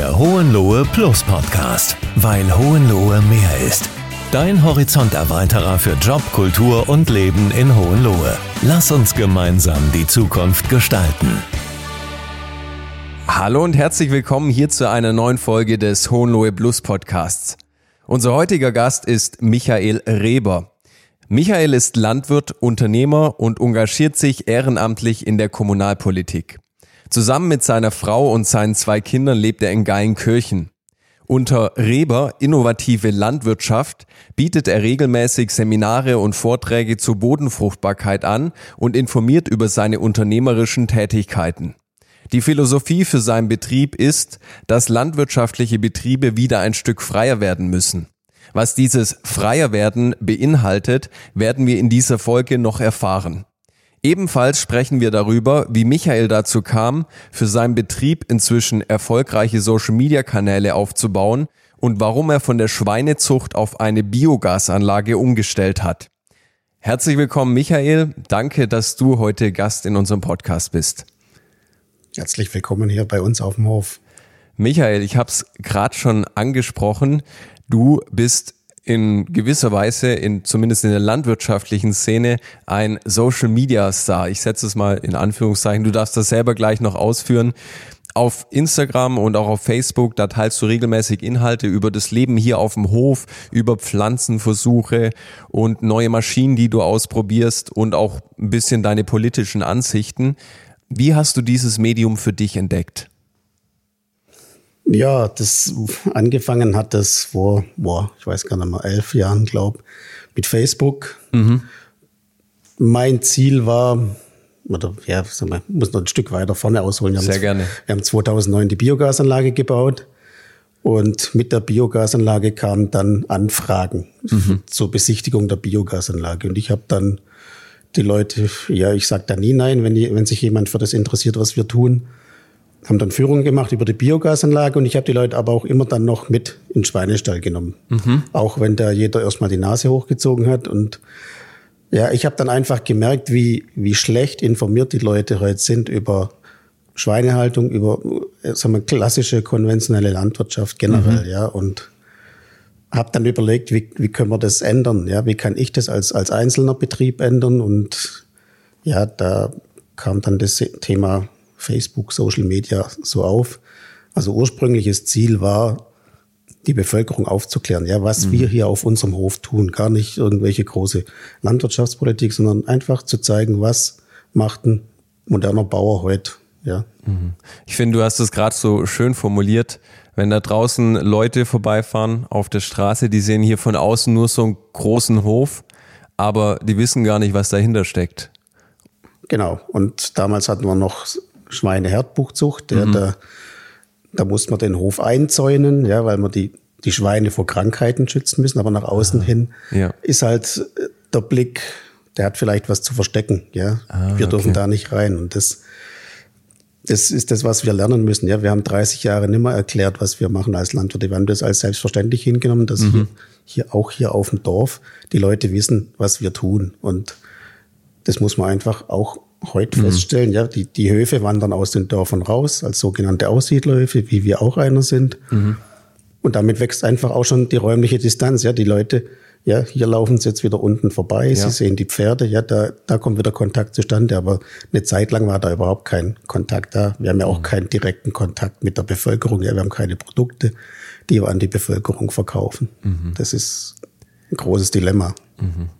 Der Hohenlohe Plus Podcast, weil Hohenlohe mehr ist. Dein Horizonterweiterer für Job, Kultur und Leben in Hohenlohe. Lass uns gemeinsam die Zukunft gestalten. Hallo und herzlich willkommen hier zu einer neuen Folge des Hohenlohe Plus Podcasts. Unser heutiger Gast ist Michael Reber. Michael ist Landwirt, Unternehmer und engagiert sich ehrenamtlich in der Kommunalpolitik. Zusammen mit seiner Frau und seinen zwei Kindern lebt er in Geilenkirchen. Unter Reber Innovative Landwirtschaft bietet er regelmäßig Seminare und Vorträge zur Bodenfruchtbarkeit an und informiert über seine unternehmerischen Tätigkeiten. Die Philosophie für seinen Betrieb ist, dass landwirtschaftliche Betriebe wieder ein Stück freier werden müssen. Was dieses freier werden beinhaltet, werden wir in dieser Folge noch erfahren. Ebenfalls sprechen wir darüber, wie Michael dazu kam, für seinen Betrieb inzwischen erfolgreiche Social-Media-Kanäle aufzubauen und warum er von der Schweinezucht auf eine Biogasanlage umgestellt hat. Herzlich willkommen, Michael. Danke, dass du heute Gast in unserem Podcast bist. Herzlich willkommen hier bei uns auf dem Hof. Michael, ich habe es gerade schon angesprochen. Du bist in gewisser Weise, in, zumindest in der landwirtschaftlichen Szene, ein Social Media Star. Ich setze es mal in Anführungszeichen. Du darfst das selber gleich noch ausführen. Auf Instagram und auch auf Facebook, da teilst du regelmäßig Inhalte über das Leben hier auf dem Hof, über Pflanzenversuche und neue Maschinen, die du ausprobierst und auch ein bisschen deine politischen Ansichten. Wie hast du dieses Medium für dich entdeckt? Ja, das angefangen hat das vor, boah, ich weiß gar nicht mal, elf Jahren, glaube mit Facebook. Mhm. Mein Ziel war, oder ja, wir, muss noch ein Stück weiter vorne ausholen. Wir Sehr haben, gerne. Wir haben 2009 die Biogasanlage gebaut und mit der Biogasanlage kamen dann Anfragen mhm. zur Besichtigung der Biogasanlage. Und ich habe dann die Leute, ja, ich sage da nie nein, wenn, die, wenn sich jemand für das interessiert, was wir tun haben dann Führungen gemacht über die Biogasanlage und ich habe die Leute aber auch immer dann noch mit in den Schweinestall genommen. Mhm. Auch wenn da jeder erstmal die Nase hochgezogen hat. Und ja, ich habe dann einfach gemerkt, wie, wie schlecht informiert die Leute heute sind über Schweinehaltung, über sagen wir, klassische konventionelle Landwirtschaft generell, mhm. ja. Und habe dann überlegt, wie, wie können wir das ändern? Ja, wie kann ich das als, als einzelner Betrieb ändern? Und ja, da kam dann das Thema Facebook, Social Media so auf. Also ursprüngliches Ziel war, die Bevölkerung aufzuklären, ja, was mhm. wir hier auf unserem Hof tun. Gar nicht irgendwelche große Landwirtschaftspolitik, sondern einfach zu zeigen, was macht ein moderner Bauer heute. Ja. Mhm. Ich finde, du hast es gerade so schön formuliert. Wenn da draußen Leute vorbeifahren auf der Straße, die sehen hier von außen nur so einen großen Hof, aber die wissen gar nicht, was dahinter steckt. Genau. Und damals hatten wir noch Schweineherdbuchzucht. Ja, mhm. da, da muss man den Hof einzäunen, ja, weil man die, die Schweine vor Krankheiten schützen müssen. Aber nach außen ah, hin ja. ist halt äh, der Blick, der hat vielleicht was zu verstecken. Ja, ah, wir dürfen okay. da nicht rein. Und das, das ist das, was wir lernen müssen. Ja, wir haben 30 Jahre nimmer erklärt, was wir machen als Landwirte. Wir haben das als selbstverständlich hingenommen, dass mhm. hier, hier auch hier auf dem Dorf die Leute wissen, was wir tun. Und das muss man einfach auch heute mhm. feststellen, ja, die, die Höfe wandern aus den Dörfern raus, als sogenannte Aussiedlerhöfe, wie wir auch einer sind. Mhm. Und damit wächst einfach auch schon die räumliche Distanz. Ja, die Leute, ja, hier laufen sie jetzt wieder unten vorbei, ja. sie sehen die Pferde, ja, da, da kommt wieder Kontakt zustande. Aber eine Zeit lang war da überhaupt kein Kontakt da. Wir haben ja auch mhm. keinen direkten Kontakt mit der Bevölkerung. Ja, wir haben keine Produkte, die wir an die Bevölkerung verkaufen. Mhm. Das ist ein großes Dilemma. Mhm.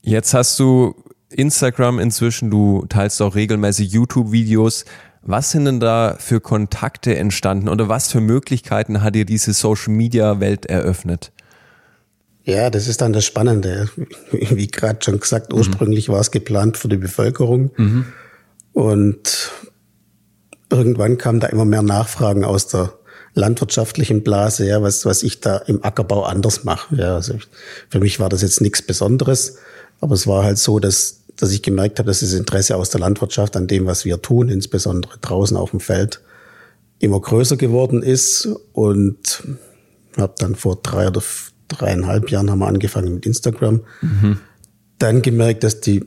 Jetzt hast du Instagram inzwischen, du teilst auch regelmäßig YouTube-Videos. Was sind denn da für Kontakte entstanden oder was für Möglichkeiten hat dir diese Social-Media-Welt eröffnet? Ja, das ist dann das Spannende. Wie gerade schon gesagt, mhm. ursprünglich war es geplant für die Bevölkerung. Mhm. Und irgendwann kamen da immer mehr Nachfragen aus der landwirtschaftlichen Blase, ja, was, was ich da im Ackerbau anders mache. Ja, also für mich war das jetzt nichts Besonderes, aber es war halt so, dass dass ich gemerkt habe, dass das Interesse aus der Landwirtschaft an dem, was wir tun, insbesondere draußen auf dem Feld, immer größer geworden ist. Und habe dann vor drei oder dreieinhalb Jahren haben wir angefangen mit Instagram. Mhm. Dann gemerkt, dass die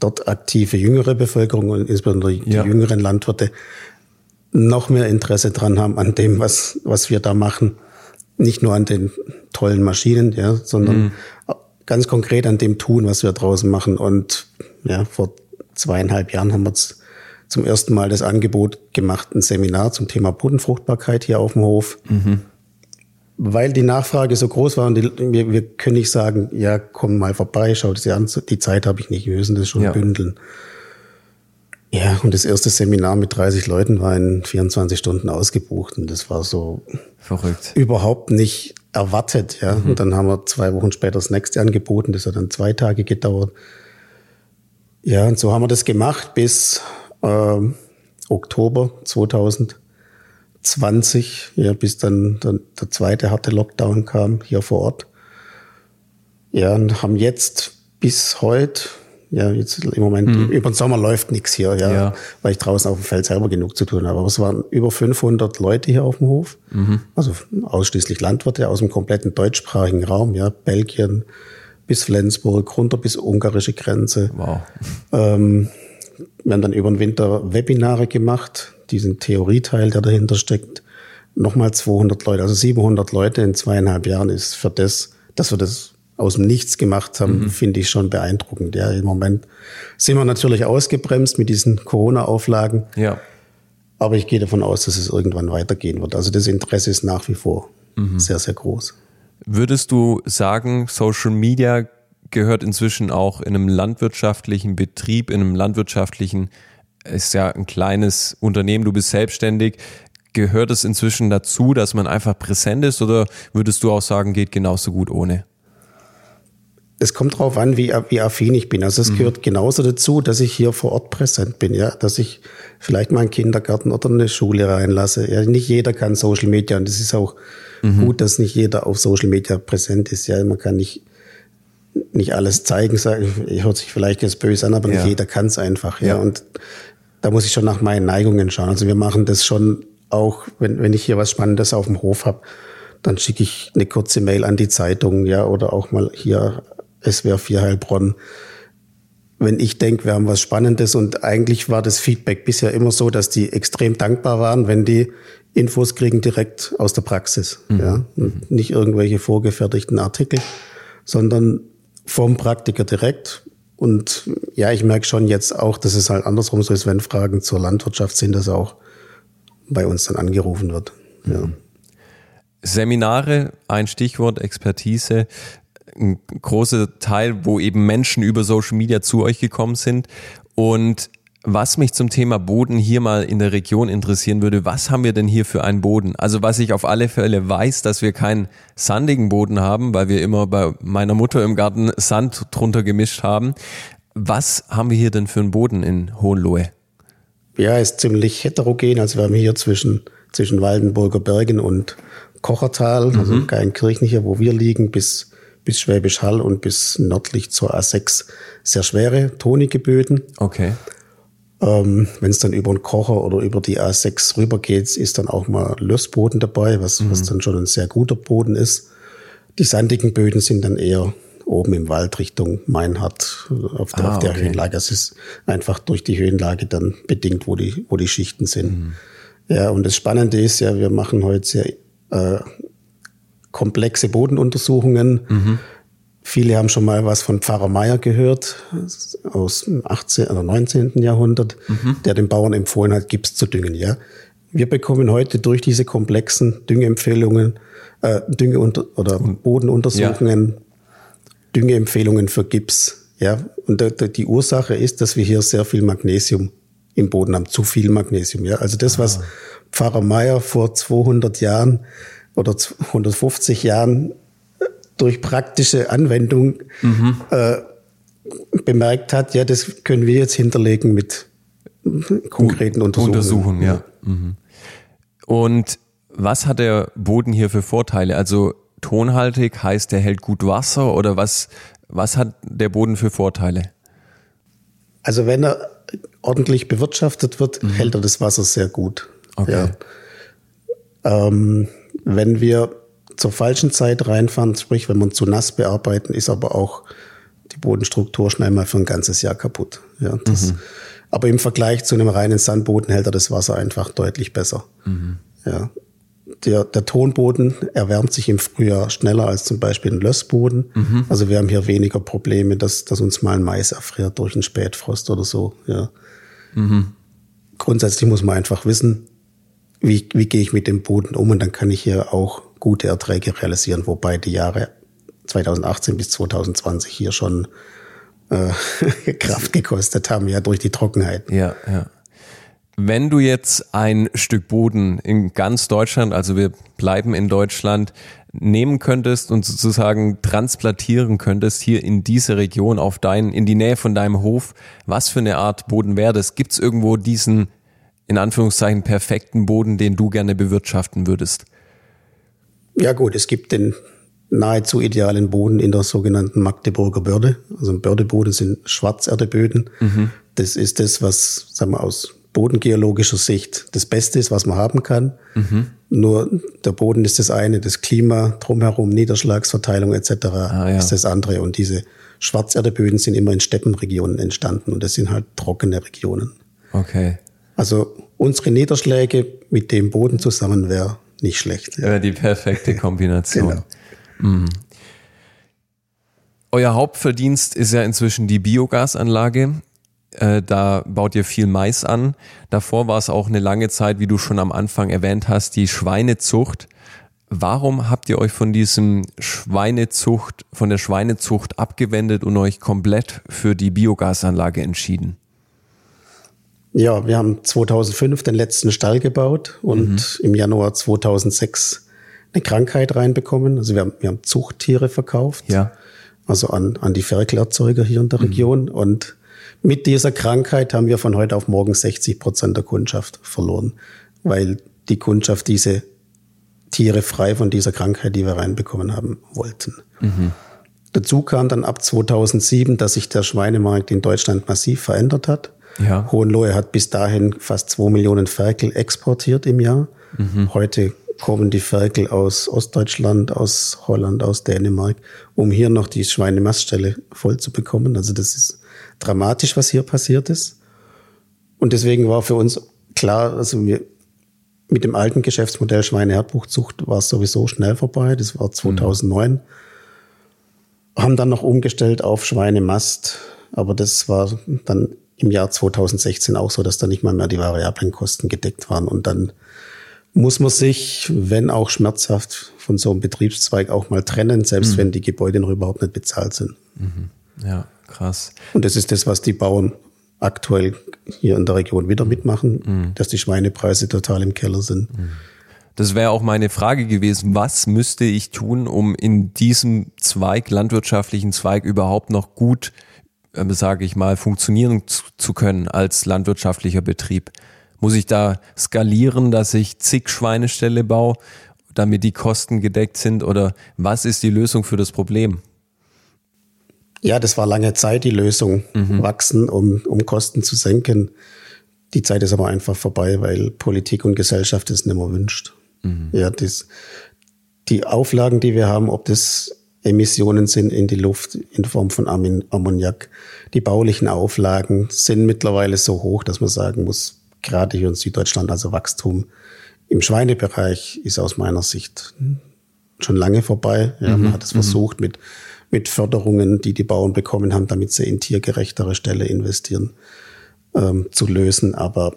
dort aktive jüngere Bevölkerung und insbesondere die ja. jüngeren Landwirte noch mehr Interesse dran haben an dem, was, was wir da machen. Nicht nur an den tollen Maschinen, ja, sondern mhm. Ganz konkret an dem Tun, was wir draußen machen. Und ja, vor zweieinhalb Jahren haben wir jetzt zum ersten Mal das Angebot gemacht, ein Seminar zum Thema Bodenfruchtbarkeit hier auf dem Hof. Mhm. Weil die Nachfrage so groß war und die, wir, wir können nicht sagen, ja, komm mal vorbei, schau das an, die Zeit habe ich nicht, wir müssen das schon ja. bündeln. Ja, und das erste Seminar mit 30 Leuten war in 24 Stunden ausgebucht und das war so verrückt. Überhaupt nicht erwartet, ja. Mhm. Und dann haben wir zwei Wochen später das nächste angeboten, das hat dann zwei Tage gedauert. Ja, und so haben wir das gemacht bis äh, Oktober 2020, ja, bis dann, dann der zweite harte Lockdown kam hier vor Ort. Ja, und haben jetzt bis heute ja, jetzt im Moment, mhm. über den Sommer läuft nichts hier, ja, ja, weil ich draußen auf dem Feld selber genug zu tun habe. Aber es waren über 500 Leute hier auf dem Hof, mhm. also ausschließlich Landwirte aus dem kompletten deutschsprachigen Raum, ja, Belgien bis Flensburg, runter bis ungarische Grenze. Wow. Ähm, wir haben dann über den Winter Webinare gemacht, diesen Theorieteil, der dahinter steckt. Nochmal 200 Leute, also 700 Leute in zweieinhalb Jahren ist für das, dass wir das aus dem Nichts gemacht haben, mhm. finde ich schon beeindruckend. Ja, im Moment sind wir natürlich ausgebremst mit diesen Corona-Auflagen. Ja. Aber ich gehe davon aus, dass es irgendwann weitergehen wird. Also das Interesse ist nach wie vor mhm. sehr, sehr groß. Würdest du sagen, Social Media gehört inzwischen auch in einem landwirtschaftlichen Betrieb, in einem landwirtschaftlichen, ist ja ein kleines Unternehmen, du bist selbstständig. Gehört es inzwischen dazu, dass man einfach präsent ist oder würdest du auch sagen, geht genauso gut ohne? Es kommt drauf an, wie, wie affin ich bin. Also es mhm. gehört genauso dazu, dass ich hier vor Ort präsent bin, ja, dass ich vielleicht mal einen Kindergarten oder eine Schule reinlasse. Ja, nicht jeder kann Social Media und es ist auch mhm. gut, dass nicht jeder auf Social Media präsent ist. Ja, man kann nicht nicht alles zeigen, sagen, hört sich vielleicht jetzt böse an, aber ja. nicht jeder kann es einfach. Ja. ja, und da muss ich schon nach meinen Neigungen schauen. Also wir machen das schon auch, wenn, wenn ich hier was Spannendes auf dem Hof habe, dann schicke ich eine kurze Mail an die Zeitung, ja, oder auch mal hier SWR 4 Heilbronn. Wenn ich denke, wir haben was Spannendes und eigentlich war das Feedback bisher immer so, dass die extrem dankbar waren, wenn die Infos kriegen direkt aus der Praxis. Mhm. Ja? Und nicht irgendwelche vorgefertigten Artikel, sondern vom Praktiker direkt. Und ja, ich merke schon jetzt auch, dass es halt andersrum so ist, wenn Fragen zur Landwirtschaft sind, dass auch bei uns dann angerufen wird. Ja. Mhm. Seminare, ein Stichwort, Expertise ein großer Teil, wo eben Menschen über Social Media zu euch gekommen sind. Und was mich zum Thema Boden hier mal in der Region interessieren würde, was haben wir denn hier für einen Boden? Also was ich auf alle Fälle weiß, dass wir keinen sandigen Boden haben, weil wir immer bei meiner Mutter im Garten Sand drunter gemischt haben. Was haben wir hier denn für einen Boden in Hohenlohe? Ja, ist ziemlich heterogen. Also wir haben hier zwischen, zwischen Waldenburger Bergen und Kochertal, also mhm. also Geilenkirchen hier, wo wir liegen, bis bis Schwäbisch Hall und bis nördlich zur A6 sehr schwere, tonige Böden. Okay. Ähm, Wenn es dann über den Kocher oder über die A6 rübergeht, ist dann auch mal Lössboden dabei, was, mhm. was dann schon ein sehr guter Boden ist. Die sandigen Böden sind dann eher oben im Wald Richtung Meinhard auf der, ah, auf der okay. Höhenlage. Es ist einfach durch die Höhenlage dann bedingt, wo die, wo die Schichten sind. Mhm. Ja, und das Spannende ist ja, wir machen heute sehr äh, komplexe Bodenuntersuchungen. Mhm. Viele haben schon mal was von Pfarrer Meier gehört, aus dem 18. oder 19. Jahrhundert, mhm. der den Bauern empfohlen hat, Gips zu düngen. Ja, Wir bekommen heute durch diese komplexen Düngeempfehlungen, äh, Dünge- oder Bodenuntersuchungen, ja. Düngeempfehlungen für Gips. Ja, und die Ursache ist, dass wir hier sehr viel Magnesium im Boden haben, zu viel Magnesium. Ja, also das, was ah. Pfarrer Meier vor 200 Jahren oder 150 Jahren äh, durch praktische Anwendung mhm. äh, bemerkt hat, ja, das können wir jetzt hinterlegen mit konkreten Untersuchungen. Untersuchungen, ja. Mhm. Und was hat der Boden hier für Vorteile? Also tonhaltig heißt, er hält gut Wasser oder was, was hat der Boden für Vorteile? Also wenn er ordentlich bewirtschaftet wird, mhm. hält er das Wasser sehr gut. Okay. Ja. Ähm, wenn wir zur falschen Zeit reinfahren, sprich, wenn wir zu nass bearbeiten, ist aber auch die Bodenstruktur schnell mal für ein ganzes Jahr kaputt. Ja, das, mhm. Aber im Vergleich zu einem reinen Sandboden hält er das Wasser einfach deutlich besser. Mhm. Ja. Der, der Tonboden erwärmt sich im Frühjahr schneller als zum Beispiel ein Lössboden. Mhm. Also wir haben hier weniger Probleme, dass, dass uns mal ein Mais erfriert durch einen Spätfrost oder so. Ja. Mhm. Grundsätzlich muss man einfach wissen, wie, wie gehe ich mit dem Boden um und dann kann ich hier auch gute Erträge realisieren, wobei die Jahre 2018 bis 2020 hier schon äh, Kraft gekostet haben, ja, durch die Trockenheit. Ja, ja. Wenn du jetzt ein Stück Boden in ganz Deutschland, also wir bleiben in Deutschland, nehmen könntest und sozusagen transplantieren könntest hier in diese Region auf deinen, in die Nähe von deinem Hof, was für eine Art Boden wäre das? Gibt es irgendwo diesen, in Anführungszeichen, perfekten Boden, den du gerne bewirtschaften würdest? Ja gut, es gibt den nahezu idealen Boden in der sogenannten Magdeburger Börde. Also Bördeboden sind Schwarzerdeböden. Mhm. Das ist das, was sagen wir, aus bodengeologischer Sicht das Beste ist, was man haben kann. Mhm. Nur der Boden ist das eine, das Klima drumherum, Niederschlagsverteilung etc. Ah, ja. ist das andere. Und diese Schwarzerdeböden sind immer in Steppenregionen entstanden und das sind halt trockene Regionen. Okay. Also unsere Niederschläge mit dem Boden zusammen wäre nicht schlecht. Ja, die perfekte Kombination. Genau. Mhm. Euer Hauptverdienst ist ja inzwischen die Biogasanlage. Äh, da baut ihr viel Mais an. Davor war es auch eine lange Zeit, wie du schon am Anfang erwähnt hast, die Schweinezucht. Warum habt ihr euch von diesem Schweinezucht, von der Schweinezucht abgewendet und euch komplett für die Biogasanlage entschieden? Ja, wir haben 2005 den letzten Stall gebaut und im Januar 2006 eine Krankheit reinbekommen. Also wir haben, wir haben Zuchttiere verkauft, Ja. also an, an die Ferkelerzeuger hier in der Region. Und mit dieser Krankheit haben wir von heute auf morgen 60 Prozent der Kundschaft verloren, weil die Kundschaft diese Tiere frei von dieser Krankheit, die wir reinbekommen haben, wollten. Dazu kam dann ab 2007, dass sich der Schweinemarkt in Deutschland massiv verändert hat. Ja. Hohenlohe hat bis dahin fast zwei Millionen Ferkel exportiert im Jahr. Heute kommen die Ferkel aus Ostdeutschland, aus Holland, aus Dänemark, um hier noch die Schweinemaststelle voll zu bekommen. Also das ist dramatisch, was hier passiert ist. Und deswegen war für uns klar, also wir, mit dem alten Geschäftsmodell Schweineherdbuchzucht war es sowieso schnell vorbei. Das war 2009. Haben dann noch umgestellt auf Schweinemast. Aber das war dann im Jahr 2016 auch so, dass da nicht mal mehr die variablen Kosten gedeckt waren. Und dann muss man sich, wenn auch schmerzhaft, von so einem Betriebszweig auch mal trennen, selbst wenn die Gebäude noch überhaupt nicht bezahlt sind. Ja, krass. Und das ist das, was die Bauern aktuell hier in der Region wieder mitmachen, dass die Schweinepreise total im Keller sind. Das wäre auch meine Frage gewesen. Was müsste ich tun, um in diesem Zweig, landwirtschaftlichen Zweig, überhaupt noch gut, äh, sage ich mal, funktionieren zu, zu können als landwirtschaftlicher Betrieb? Muss ich da skalieren, dass ich zig Schweineställe baue, damit die Kosten gedeckt sind? Oder was ist die Lösung für das Problem? Ja, das war lange Zeit die Lösung, wachsen, um, um Kosten zu senken. Die Zeit ist aber einfach vorbei, weil Politik und Gesellschaft es nicht mehr wünscht. Ja, das, die Auflagen, die wir haben, ob das Emissionen sind in die Luft in Form von Ammoniak, die baulichen Auflagen sind mittlerweile so hoch, dass man sagen muss, gerade hier in Süddeutschland, also Wachstum im Schweinebereich ist aus meiner Sicht schon lange vorbei. Ja, man hat es versucht mit, mit Förderungen, die die Bauern bekommen haben, damit sie in tiergerechtere Ställe investieren, ähm, zu lösen. Aber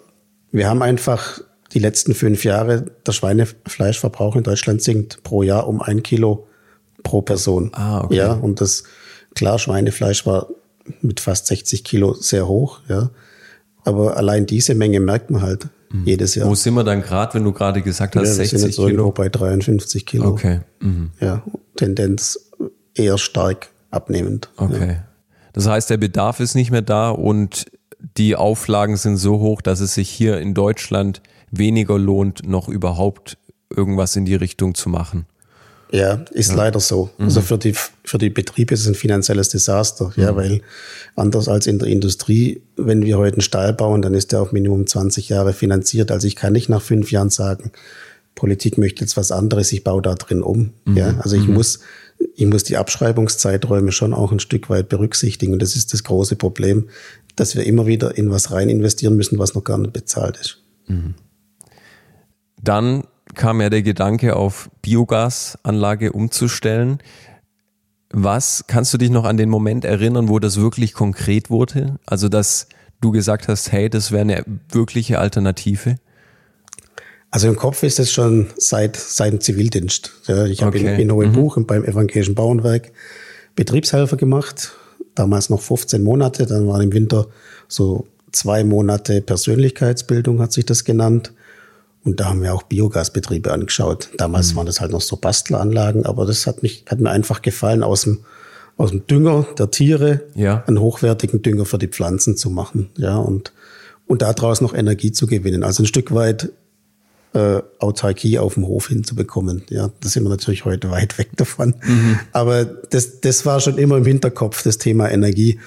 wir haben einfach die letzten fünf Jahre, der Schweinefleischverbrauch in Deutschland sinkt pro Jahr um ein Kilo pro Person. Ah, okay. Ja, und das, klar, Schweinefleisch war mit fast 60 Kilo sehr hoch, ja. Aber allein diese Menge merkt man halt jedes Jahr. Wo sind wir dann gerade, wenn du gerade gesagt hast, Ja, wir sind 60 jetzt irgendwo Kilo? bei 53 Kilo. Okay. Mhm. Ja, Tendenz eher stark abnehmend. Okay. Das heißt, der Bedarf ist nicht mehr da und die Auflagen sind so hoch, dass es sich hier in Deutschland weniger lohnt, noch überhaupt irgendwas in die Richtung zu machen. Ja, ist leider so. Mhm. Also für die, für die Betriebe ist es ein finanzielles Desaster. Mhm. Ja, weil anders als in der Industrie, wenn wir heute einen Stall bauen, dann ist der auf Minimum 20 Jahre finanziert. Also ich kann nicht nach fünf Jahren sagen, Politik möchte jetzt was anderes, ich baue da drin um. Mhm. Ja, also ich muss, ich muss die Abschreibungszeiträume schon auch ein Stück weit berücksichtigen. Und das ist das große Problem. dass wir immer wieder in was rein investieren müssen, was noch gar nicht bezahlt ist. Dann kam ja der Gedanke, auf Biogasanlage umzustellen. Was kannst du dich noch an den Moment erinnern, wo das wirklich konkret wurde? Also, dass du gesagt hast, hey, das wäre eine wirkliche Alternative? Also im Kopf ist es schon seit, dem Zivildienst. Ja, ich habe Okay. in, in Hohenbuch und beim Evangelischen Bauernwerk Betriebshelfer gemacht. Damals noch 15 Monate. Dann waren im Winter so zwei Monate Persönlichkeitsbildung, hat sich das genannt. Und da haben wir auch Biogasbetriebe angeschaut. Damals waren das halt noch so Bastelanlagen, aber das hat mich, hat mir einfach gefallen, aus dem, aus dem Dünger der Tiere Ja. einen hochwertigen Dünger für die Pflanzen zu machen. Ja, und, und daraus noch Energie zu gewinnen. Also ein Stück weit äh, Autarkie auf dem Hof hinzubekommen. Ja, da sind wir natürlich heute weit weg davon. Aber das, das war schon immer im Hinterkopf, das Thema Energie.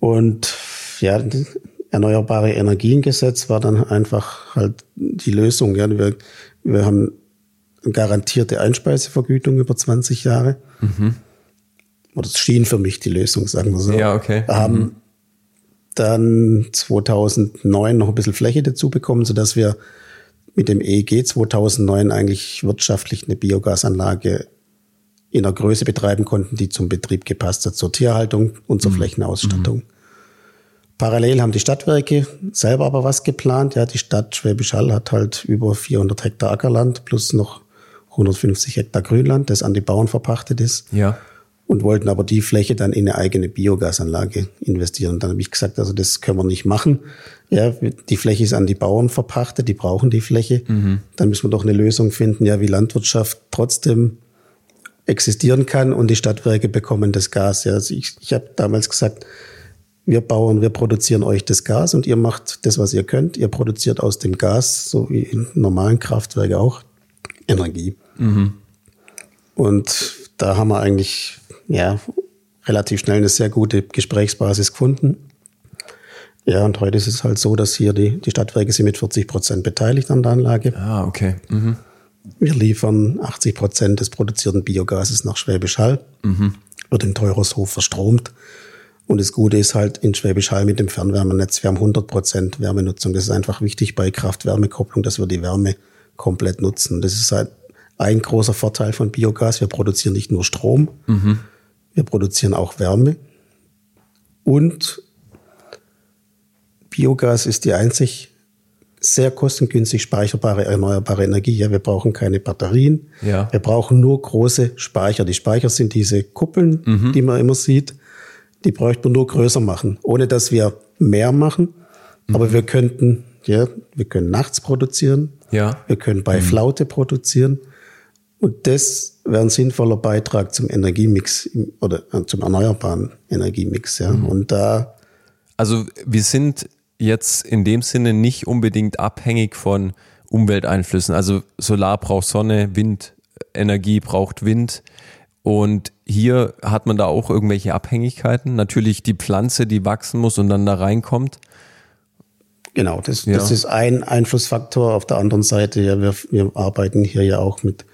Und ja, Erneuerbare Energiengesetz war dann einfach halt die Lösung. Ja, wir, wir haben garantierte Einspeisevergütung über 20 Jahre. Oder das schien für mich die Lösung, sagen wir so. Ja, okay. Wir haben dann 2009 noch ein bisschen Fläche dazu bekommen, sodass wir mit dem EEG 2009 eigentlich wirtschaftlich eine Biogasanlage in einer Größe betreiben konnten, die zum Betrieb gepasst hat, zur Tierhaltung und zur Flächenausstattung. Parallel haben die Stadtwerke selber aber was geplant. Ja, die Stadt Schwäbisch Hall hat halt über 400 Hektar Ackerland plus noch 150 Hektar Grünland, das an die Bauern verpachtet ist Ja. und wollten aber die Fläche dann in eine eigene Biogasanlage investieren. Und dann habe ich gesagt, also das können wir nicht machen. Ja, die Fläche ist an die Bauern verpachtet, die brauchen die Fläche. Dann müssen wir doch eine Lösung finden, ja, wie Landwirtschaft trotzdem existieren kann und die Stadtwerke bekommen das Gas. Ja, also ich, ich habe damals gesagt, wir Bauern, wir produzieren euch das Gas und ihr macht das, was ihr könnt. Ihr produziert aus dem Gas, so wie in normalen Kraftwerken auch, Energie. Und da haben wir eigentlich ja, relativ schnell eine sehr gute Gesprächsbasis gefunden. Ja, und heute ist es halt so, dass hier die, die Stadtwerke sind mit 40 Prozent beteiligt an der Anlage. Ah, okay. Mhm. Wir liefern 80 Prozent des produzierten Biogases nach Schwäbisch Hall, wird in Teurershof verstromt. Und das Gute ist halt in Schwäbisch Hall mit dem Fernwärmenetz, wir haben 100 Prozent Wärmenutzung. Das ist einfach wichtig bei Kraft-Wärme-Kopplung, dass wir die Wärme komplett nutzen. Das ist halt ein großer Vorteil von Biogas. Wir produzieren nicht nur Strom, wir produzieren auch Wärme. Und Biogas ist die einzig sehr kostengünstig speicherbare erneuerbare Energie. Ja, wir brauchen keine Batterien. Ja. Wir brauchen nur große Speicher. Die Speicher sind diese Kuppeln, die man immer sieht. Die bräuchte man nur größer machen, ohne dass wir mehr machen. Aber wir könnten, ja, wir können nachts produzieren. Ja. Wir können bei Flaute produzieren. Und das wäre ein sinnvoller Beitrag zum Energiemix oder äh, zum erneuerbaren Energiemix. Ja. Und da Also wir sind jetzt in dem Sinne nicht unbedingt abhängig von Umwelteinflüssen. Also Solar braucht Sonne, Windenergie braucht Wind. Und hier hat man da auch irgendwelche Abhängigkeiten. Natürlich die Pflanze, die wachsen muss und dann da reinkommt. Genau, das, Ja. das ist ein Einflussfaktor. Auf der anderen Seite, ja, wir, wir arbeiten hier ja auch mit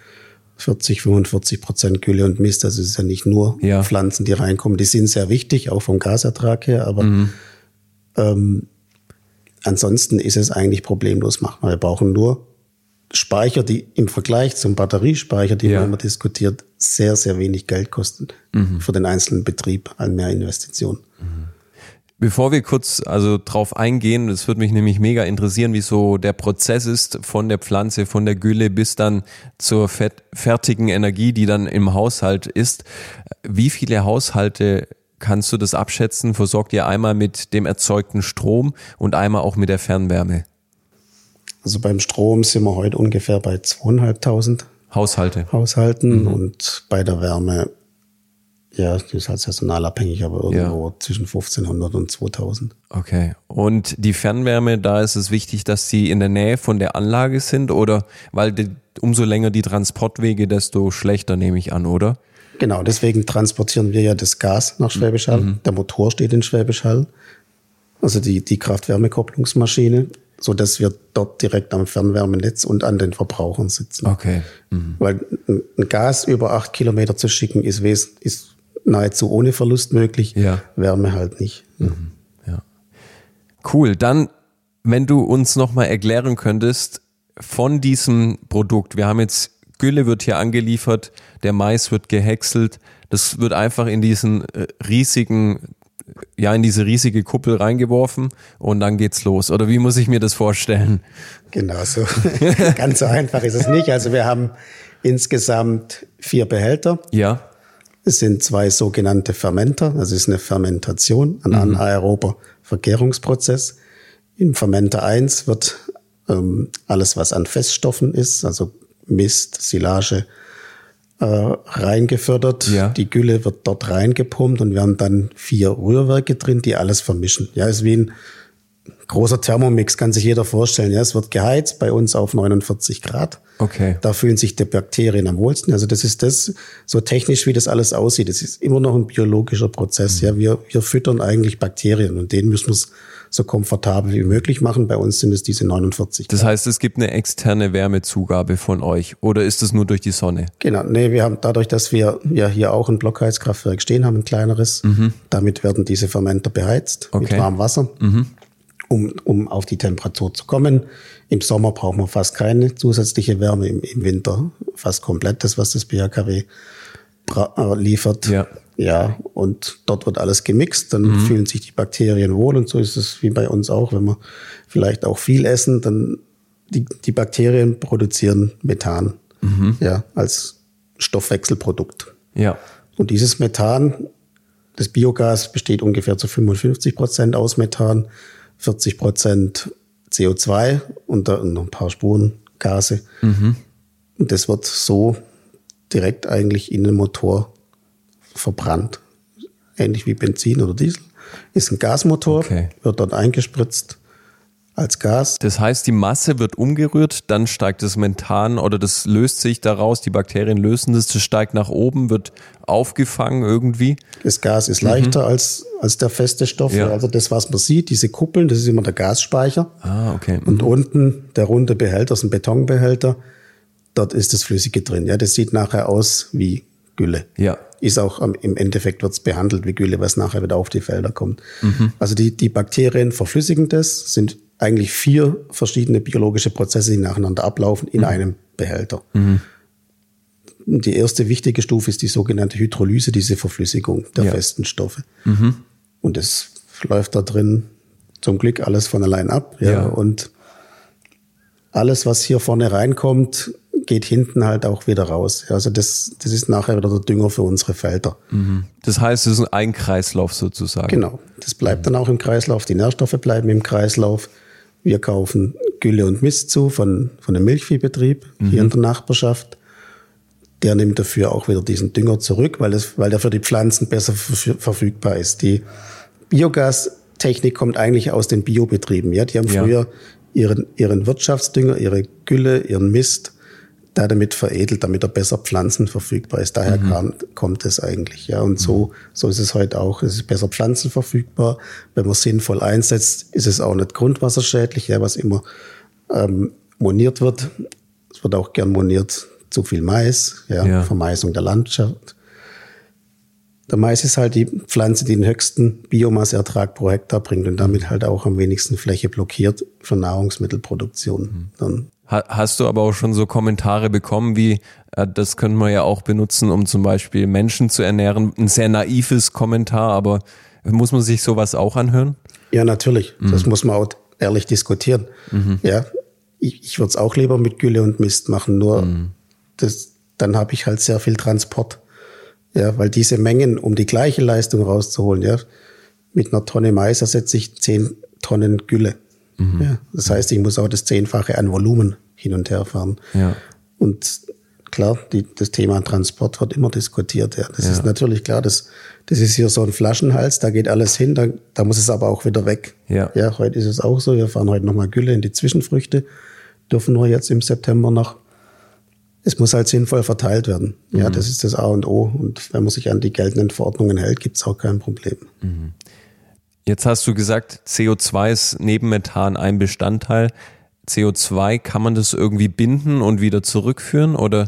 40, 45 Prozent Gülle und Mist. Das ist ja nicht nur Ja. Pflanzen, die reinkommen. Die sind sehr wichtig, auch vom Gasertrag her. Aber Mhm. ähm, ansonsten ist es eigentlich problemlos machbar. Wir brauchen nur Speicher, die im Vergleich zum Batteriespeicher, die Ja. man immer diskutiert, sehr, sehr wenig Geld kosten Mhm. für den einzelnen Betrieb an Mehrinvestitionen. Bevor wir kurz also drauf eingehen, das würde mich nämlich mega interessieren, wie so der Prozess ist von der Pflanze, von der Gülle bis dann zur fertigen Energie, die dann im Haushalt ist. Wie viele Haushalte kannst du das abschätzen? Versorgt ihr einmal mit dem erzeugten Strom und einmal auch mit der Fernwärme? Also beim Strom sind wir heute ungefähr bei zweieinhalbtausend Haushalte. Haushalten und bei der Wärme, ja, die ist halt saisonal abhängig, aber irgendwo zwischen 1500 und 2000. Okay. Und die Fernwärme, da ist es wichtig, dass sie in der Nähe von der Anlage sind oder weil die, umso länger die Transportwege, desto schlechter nehme ich an, oder? Genau, deswegen transportieren wir ja das Gas nach Schwäbisch Hall. Der Motor steht in Schwäbisch Hall, also die, die Kraft-Wärme-Kopplungsmaschine, so dass wir dort direkt am Fernwärmenetz und an den Verbrauchern sitzen. Okay. Weil ein- Gas über acht Kilometer zu schicken, ist, ist nahezu ohne Verlust möglich. Ja. Wärme halt nicht. Ja. Cool. Dann, wenn du uns nochmal erklären könntest, von diesem Produkt, wir haben jetzt Gülle wird hier angeliefert, der Mais wird gehäckselt, das wird einfach in diesen äh, riesigen ja in diese riesige Kuppel reingeworfen und dann geht's los. Oder wie muss ich mir das vorstellen? Genau so. Ganz so einfach ist es nicht. Also wir haben insgesamt vier Behälter. Ja. Es sind zwei sogenannte Fermenter. Das ist eine Fermentation, ein mhm. anaerober Vergärungsprozess. Im Fermenter 1 wird ähm, alles, was an Feststoffen ist, also Mist, Silage, äh, reingefördert. Ja. Die Gülle wird dort reingepumpt und wir haben dann vier Rührwerke drin, die alles vermischen. Ja, ist wie ein großer Thermomix, kann sich jeder vorstellen. Ja, es wird geheizt bei uns auf 49 Grad. Okay. Da fühlen sich die Bakterien am wohlsten. Also das ist das, so technisch wie das alles aussieht. Das ist immer noch ein biologischer Prozess. Mhm. Ja, wir, wir füttern eigentlich Bakterien und denen müssen wir es so komfortabel wie möglich machen. Bei uns sind es diese 49. Das heißt, es gibt eine externe Wärmezugabe von euch oder ist es nur durch die Sonne? Genau, nee, wir haben dadurch, dass wir ja hier auch ein Blockheizkraftwerk stehen haben, ein kleineres, mhm. damit werden diese Fermenter beheizt okay. mit warmem Wasser. Mhm. Um, um auf die Temperatur zu kommen. Im Sommer brauchen wir fast keine zusätzliche Wärme, im, im Winter fast komplett das, was das BHKW äh, liefert. Ja. Ja, und dort wird alles gemixt, dann mhm. fühlen sich die Bakterien wohl und so ist es wie bei uns auch, wenn wir vielleicht auch viel essen, dann die, die Bakterien produzieren Methan, mhm. ja, als Stoffwechselprodukt. Ja. Und dieses Methan, das Biogas besteht ungefähr zu 55 Prozent aus Methan, 40 Prozent CO2 und noch ein paar Spurengase. Mhm. Und das wird so direkt eigentlich in den Motor verbrannt. Ähnlich wie Benzin oder Diesel. Ist ein Gasmotor, okay. wird dort eingespritzt als Gas. Das heißt, die Masse wird umgerührt, dann steigt das Methan oder das löst sich daraus, die Bakterien lösen das, das steigt nach oben, wird aufgefangen irgendwie. Das Gas ist leichter mhm. als, als der feste Stoff. Ja. Also das, was man sieht, diese Kuppeln, das ist immer der Gasspeicher. Ah, okay. Mhm. Und unten der runde Behälter ist ein Betonbehälter. Dort ist das Flüssige drin. Ja, das sieht nachher aus wie Gülle. Ja ist auch im Endeffekt wird's behandelt wie Gülle, was nachher wieder auf die Felder kommt. Mhm. Also die, die Bakterien verflüssigen das, sind eigentlich vier verschiedene biologische Prozesse, die nacheinander ablaufen in mhm. einem Behälter. Mhm. Die erste wichtige Stufe ist die sogenannte Hydrolyse, diese Verflüssigung der ja. festen Stoffe. Mhm. Und es läuft da drin zum Glück alles von allein ab. Ja, ja. Und alles, was hier vorne reinkommt, geht hinten halt auch wieder raus. Also das, das ist nachher wieder der Dünger für unsere Felder. Mhm. Das heißt, es ist ein Kreislauf sozusagen. Genau. Das bleibt dann auch im Kreislauf. Die Nährstoffe bleiben im Kreislauf. Wir kaufen Gülle und Mist zu von, von einem Milchviehbetrieb mhm. hier in der Nachbarschaft. Der nimmt dafür auch wieder diesen Dünger zurück, weil, es, weil der für die Pflanzen besser verfügbar ist. Die Biogastechnik kommt eigentlich aus den Biobetrieben. Ja, die haben ja. früher ihren, ihren Wirtschaftsdünger, ihre Gülle, ihren Mist da damit veredelt, damit er besser pflanzenverfügbar ist. Daher mhm. kam, kommt es eigentlich. Ja, und so, mhm. so ist es heute auch. Es ist besser pflanzenverfügbar. Wenn man sinnvoll einsetzt, ist es auch nicht grundwasserschädlich, ja, was immer ähm, moniert wird. Es wird auch gern moniert, zu viel Mais, ja, ja. Vermeisung der Landschaft. Der Mais ist halt die Pflanze, die den höchsten Biomasseertrag pro Hektar bringt und damit halt auch am wenigsten Fläche blockiert für Nahrungsmittelproduktion. Mhm. Dann Hast du aber auch schon so Kommentare bekommen, wie äh, das können wir ja auch benutzen, um zum Beispiel Menschen zu ernähren? Ein sehr naives Kommentar, aber muss man sich sowas auch anhören? Ja, natürlich. Mhm. Das muss man auch ehrlich diskutieren. Mhm. Ja, ich, ich würde es auch lieber mit Gülle und Mist machen, nur mhm. das, dann habe ich halt sehr viel Transport. Ja, weil diese Mengen, um die gleiche Leistung rauszuholen, ja, mit einer Tonne Mais ersetze ich zehn Tonnen Gülle. Mhm. Ja, das heißt, ich muss auch das Zehnfache an Volumen hin und her fahren. Ja. Und klar, die, das Thema Transport wird immer diskutiert. Ja, das ja. ist natürlich klar. Das, das ist hier so ein Flaschenhals, da geht alles hin, da, da muss es aber auch wieder weg. Ja. ja, heute ist es auch so. Wir fahren heute nochmal Gülle in die Zwischenfrüchte, dürfen nur jetzt im September noch. Es muss halt sinnvoll verteilt werden. Ja, mhm. das ist das A und O. Und wenn man sich an die geltenden Verordnungen hält, gibt es auch kein Problem. Mhm. Jetzt hast du gesagt, CO2 ist neben Methan ein Bestandteil. CO2, kann man das irgendwie binden und wieder zurückführen oder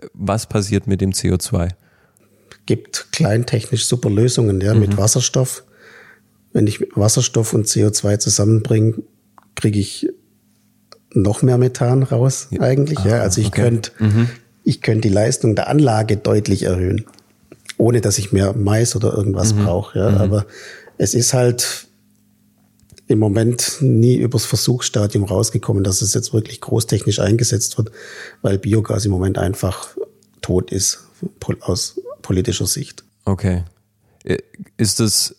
äh, was passiert mit dem CO2? Gibt kleintechnisch super Lösungen, ja, mhm. mit Wasserstoff. wenn ich Wasserstoff und CO2 zusammenbringe, kriege ich noch mehr Methan raus eigentlich. Ah, ja, also ich okay. könnte mhm. ich könnte die Leistung der Anlage deutlich erhöhen, ohne dass ich mehr Mais oder irgendwas mhm. brauche. Ja, mhm. aber es ist halt im Moment nie übers Versuchsstadium rausgekommen, dass es jetzt wirklich großtechnisch eingesetzt wird, weil Biogas im Moment einfach tot ist aus politischer Sicht. Okay. Äh, ist das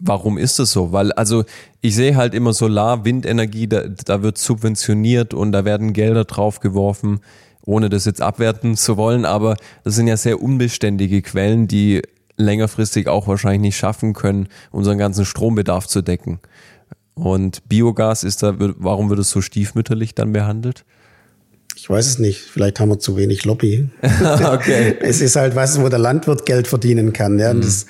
warum ist das so? Weil, also ich sehe halt immer Solar, Windenergie, da, da wird subventioniert und da werden Gelder draufgeworfen, ohne das jetzt abwerten zu wollen, aber das sind ja sehr unbeständige Quellen, die längerfristig auch wahrscheinlich nicht schaffen können, unseren ganzen Strombedarf zu decken. Und Biogas ist da, warum wird es so stiefmütterlich dann behandelt? Ich weiß es nicht. Vielleicht haben wir zu wenig Lobby. okay. Es ist halt was, wo der Landwirt Geld verdienen kann. Ja, mhm. das,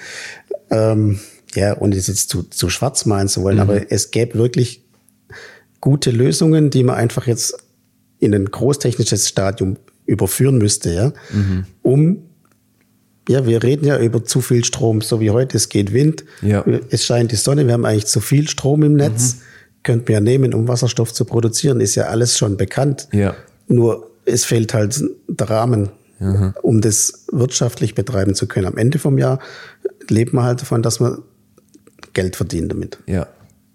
ähm, ja, ohne das jetzt zu, zu schwarz malen zu wollen, mhm. aber es gäbe wirklich gute Lösungen, die man einfach jetzt in ein großtechnisches Stadium überführen müsste, ja, mhm. um ja, wir reden ja über zu viel Strom, so wie heute. Es geht Wind, ja. es scheint die Sonne, wir haben eigentlich zu viel Strom im Netz. Mhm. Könnten wir ja nehmen, um Wasserstoff zu produzieren, ist ja alles schon bekannt. Ja. Nur es fehlt halt der Rahmen, mhm. um das wirtschaftlich betreiben zu können. Am Ende vom Jahr lebt man halt davon, dass man Geld verdienen damit. Ja.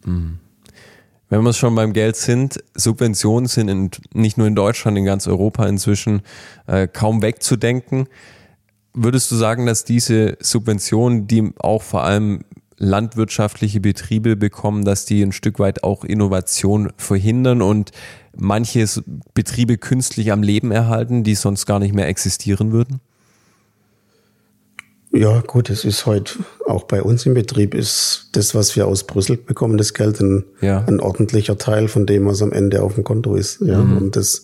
Mhm. Wenn wir schon beim Geld sind, Subventionen sind in, nicht nur in Deutschland, in ganz Europa inzwischen äh, kaum wegzudenken. Würdest du sagen, dass diese Subventionen, die auch vor allem landwirtschaftliche Betriebe bekommen, dass die ein Stück weit auch Innovation verhindern und manche Betriebe künstlich am Leben erhalten, die sonst gar nicht mehr existieren würden? Ja, gut, es ist heute auch bei uns im Betrieb ist das, was wir aus Brüssel bekommen, das Geld ein, ja. ein ordentlicher Teil von dem, was am Ende auf dem Konto ist. Ja, mhm. und das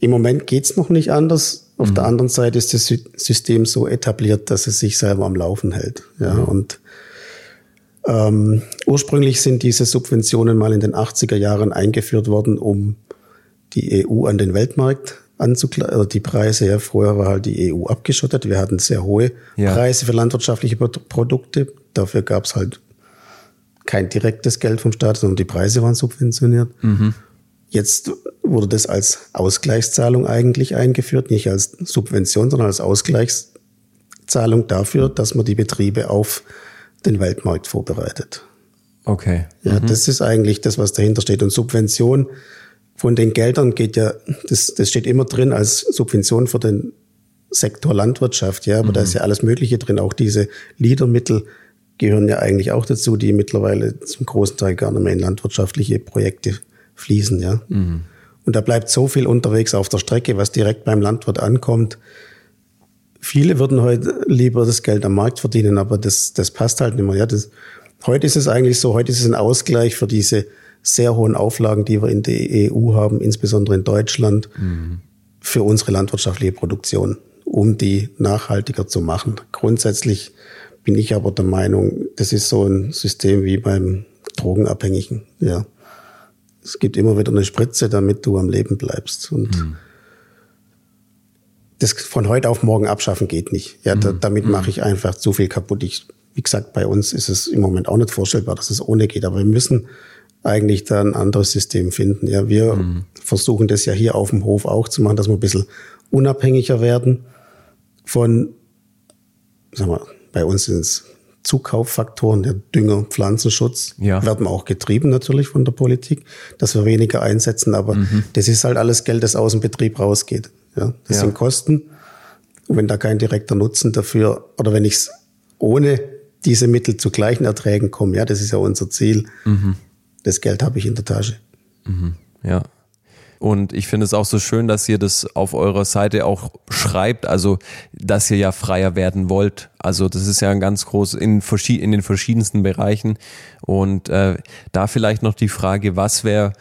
im Moment geht's noch nicht anders. Auf mhm. der anderen Seite ist das System so etabliert, dass es sich selber am Laufen hält. Ja, mhm. und ähm, ursprünglich sind diese Subventionen mal in den 80er Jahren eingeführt worden, um die EU an den Weltmarkt anzugleichen, also die Preise, ja, vorher war halt die EU abgeschottet, wir hatten sehr hohe ja. Preise für landwirtschaftliche Produkte, dafür gab es halt kein direktes Geld vom Staat, sondern die Preise waren subventioniert. Mhm. Jetzt wurde das als Ausgleichszahlung eigentlich eingeführt, nicht als Subvention, sondern als Ausgleichszahlung dafür, dass man die Betriebe auf den Weltmarkt vorbereitet. Okay. Ja, mhm. das ist eigentlich das, was dahinter steht. Und Subvention von den Geldern geht ja, das, das steht immer drin als Subvention für den Sektor Landwirtschaft, ja, aber mhm. da ist ja alles Mögliche drin. Auch diese Liedermittel gehören ja eigentlich auch dazu, die mittlerweile zum großen Teil gar nicht mehr in landwirtschaftliche Projekte fließen, ja. Mhm. Und da bleibt so viel unterwegs auf der Strecke, was direkt beim Landwirt ankommt. Viele würden heute lieber das Geld am Markt verdienen, aber das, das passt halt nicht mehr. Ja, das, heute ist es eigentlich so, heute ist es ein Ausgleich für diese sehr hohen Auflagen, die wir in der EU haben, insbesondere in Deutschland, mhm. für unsere landwirtschaftliche Produktion, um die nachhaltiger zu machen. Grundsätzlich bin ich aber der Meinung, das ist so ein System wie beim Drogenabhängigen. Ja, es gibt immer wieder eine Spritze, damit du am Leben bleibst und mhm. das von heute auf morgen abschaffen geht nicht. Ja, da, mhm. damit mhm. mache ich einfach zu viel kaputt. Ich, wie gesagt, bei uns ist es im Moment auch nicht vorstellbar, dass es ohne geht, aber wir müssen eigentlich da ein anderes System finden. Ja, wir mhm. versuchen das ja hier auf dem Hof auch zu machen, dass wir ein bisschen unabhängiger werden von, sagen wir, bei uns sind es Zukauffaktoren, der Dünger, Pflanzenschutz, ja. werden auch getrieben natürlich von der Politik, dass wir weniger einsetzen, aber mhm. das ist halt alles Geld, das aus dem Betrieb rausgeht. Ja, das ja. sind Kosten. Und wenn da kein direkter Nutzen dafür, oder wenn ich es ohne diese Mittel zu gleichen Erträgen komme, ja, das ist ja unser Ziel, mhm das Geld habe ich in der Tasche. Mhm, ja. Und ich finde es auch so schön, dass ihr das auf eurer Seite auch schreibt, also dass ihr ja freier werden wollt. Also das ist ja ein ganz groß in, in den verschiedensten Bereichen. Und äh, da vielleicht noch die Frage, was wäre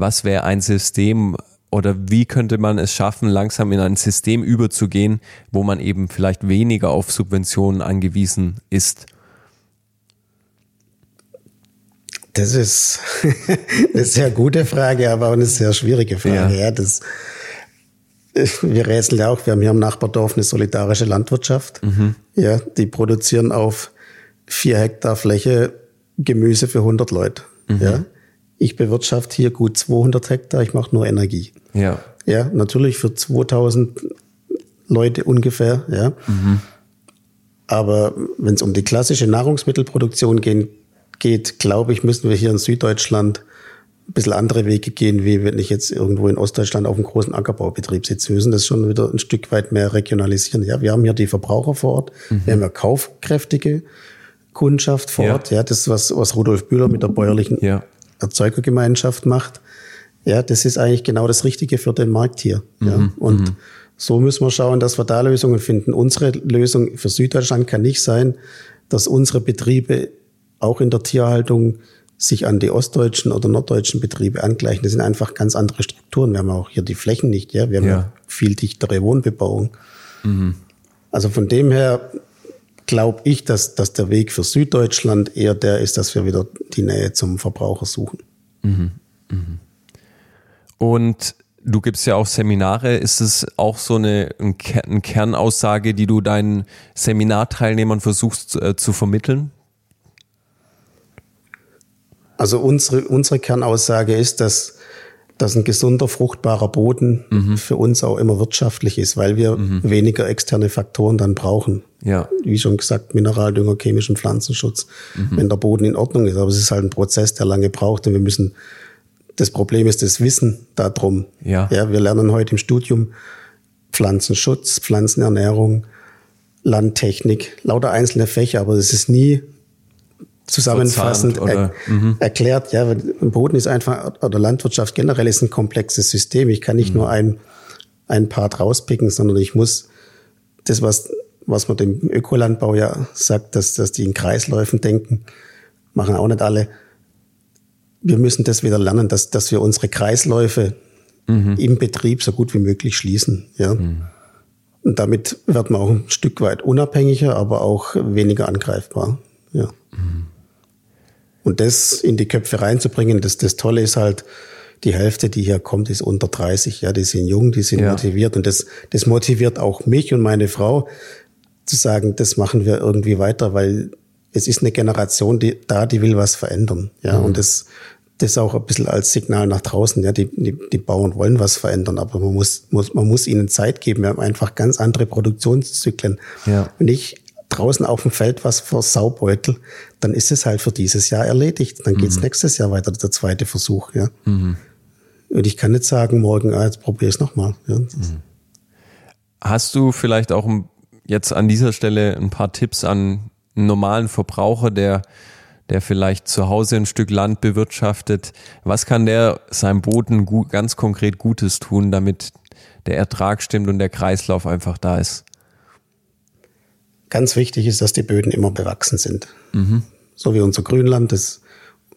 was wäre ein System oder wie könnte man es schaffen, langsam in ein System überzugehen, wo man eben vielleicht weniger auf Subventionen angewiesen ist? Das ist eine sehr gute Frage, aber auch eine sehr schwierige Frage. Ja. ja das, wir rätseln ja auch, wir haben hier im Nachbardorf eine solidarische Landwirtschaft. Mhm. Ja, die produzieren auf vier Hektar Fläche Gemüse für 100 Leute. Mhm. Ja. Ich bewirtschaft hier gut 200 Hektar, ich mache nur Energie. Ja. Ja, natürlich für 2000 Leute ungefähr, ja. Mhm. Aber wenn es um die klassische Nahrungsmittelproduktion gehen, geht, glaube ich, müssen wir hier in Süddeutschland ein bisschen andere Wege gehen, wie wenn ich jetzt irgendwo in Ostdeutschland auf einem großen Ackerbaubetrieb sitze. Wir müssen das schon wieder ein Stück weit mehr regionalisieren. Ja, wir haben hier die Verbraucher vor Ort, mhm. wir haben ja kaufkräftige Kundschaft vor ja. Ort. Ja, das, was, was Rudolf Bühler mit der bäuerlichen ja. Erzeugergemeinschaft macht. Ja, das ist eigentlich genau das Richtige für den Markt hier. Mhm. Ja, und mhm. so müssen wir schauen, dass wir da Lösungen finden. Unsere Lösung für Süddeutschland kann nicht sein, dass unsere Betriebe auch in der Tierhaltung sich an die ostdeutschen oder norddeutschen Betriebe angleichen. Das sind einfach ganz andere Strukturen. Wir haben auch hier die Flächen nicht, ja. Wir haben ja, viel dichtere Wohnbebauung. Mhm. Also von dem her glaube ich, dass, dass der Weg für Süddeutschland eher der ist, dass wir wieder die Nähe zum Verbraucher suchen. Mhm. Mhm. Und du gibst ja auch Seminare. Ist es auch so eine, eine Kernaussage, die du deinen Seminarteilnehmern versuchst äh, zu vermitteln? Also unsere, unsere Kernaussage ist, dass, dass ein gesunder, fruchtbarer Boden mhm. für uns auch immer wirtschaftlich ist, weil wir mhm. weniger externe Faktoren dann brauchen. Ja. Wie schon gesagt, Mineraldünger, chemischen Pflanzenschutz, mhm. wenn der Boden in Ordnung ist. Aber es ist halt ein Prozess, der lange braucht und wir müssen, das Problem ist das Wissen darum. Ja. ja wir lernen heute im Studium Pflanzenschutz, Pflanzenernährung, Landtechnik, lauter einzelne Fächer, aber es ist nie zusammenfassend er, mhm. erklärt, ja, Boden ist einfach, oder Landwirtschaft generell ist ein komplexes System. Ich kann nicht mhm. nur ein, ein Part rauspicken, sondern ich muss das, was, was man dem Ökolandbau ja sagt, dass, dass die in Kreisläufen denken, machen auch nicht alle. Wir müssen das wieder lernen, dass, dass wir unsere Kreisläufe mhm. im Betrieb so gut wie möglich schließen, ja. Mhm. Und damit wird man auch ein Stück weit unabhängiger, aber auch weniger angreifbar, ja. Mhm. Und das in die Köpfe reinzubringen, das, das Tolle ist halt, die Hälfte, die hier kommt, ist unter 30. Ja, die sind jung, die sind ja. motiviert. Und das, das motiviert auch mich und meine Frau zu sagen, das machen wir irgendwie weiter, weil es ist eine Generation, die da, die will was verändern. Ja, mhm. und das, das auch ein bisschen als Signal nach draußen. Ja, die, die, die Bauern wollen was verändern, aber man muss, muss, man muss ihnen Zeit geben. Wir haben einfach ganz andere Produktionszyklen. Ja. Und ich draußen auf dem Feld was vor Saubeutel, dann ist es halt für dieses Jahr erledigt. Dann geht's mhm. nächstes Jahr weiter, der zweite Versuch. Ja. Mhm. Und ich kann nicht sagen, morgen, ah, jetzt probiere ich es nochmal. Ja. Mhm. Hast du vielleicht auch jetzt an dieser Stelle ein paar Tipps an einen normalen Verbraucher, der, der vielleicht zu Hause ein Stück Land bewirtschaftet? Was kann der seinem Boden gut, ganz konkret Gutes tun, damit der Ertrag stimmt und der Kreislauf einfach da ist? Ganz wichtig ist, dass die Böden immer bewachsen sind. Mhm. So wie unser Grünland. Das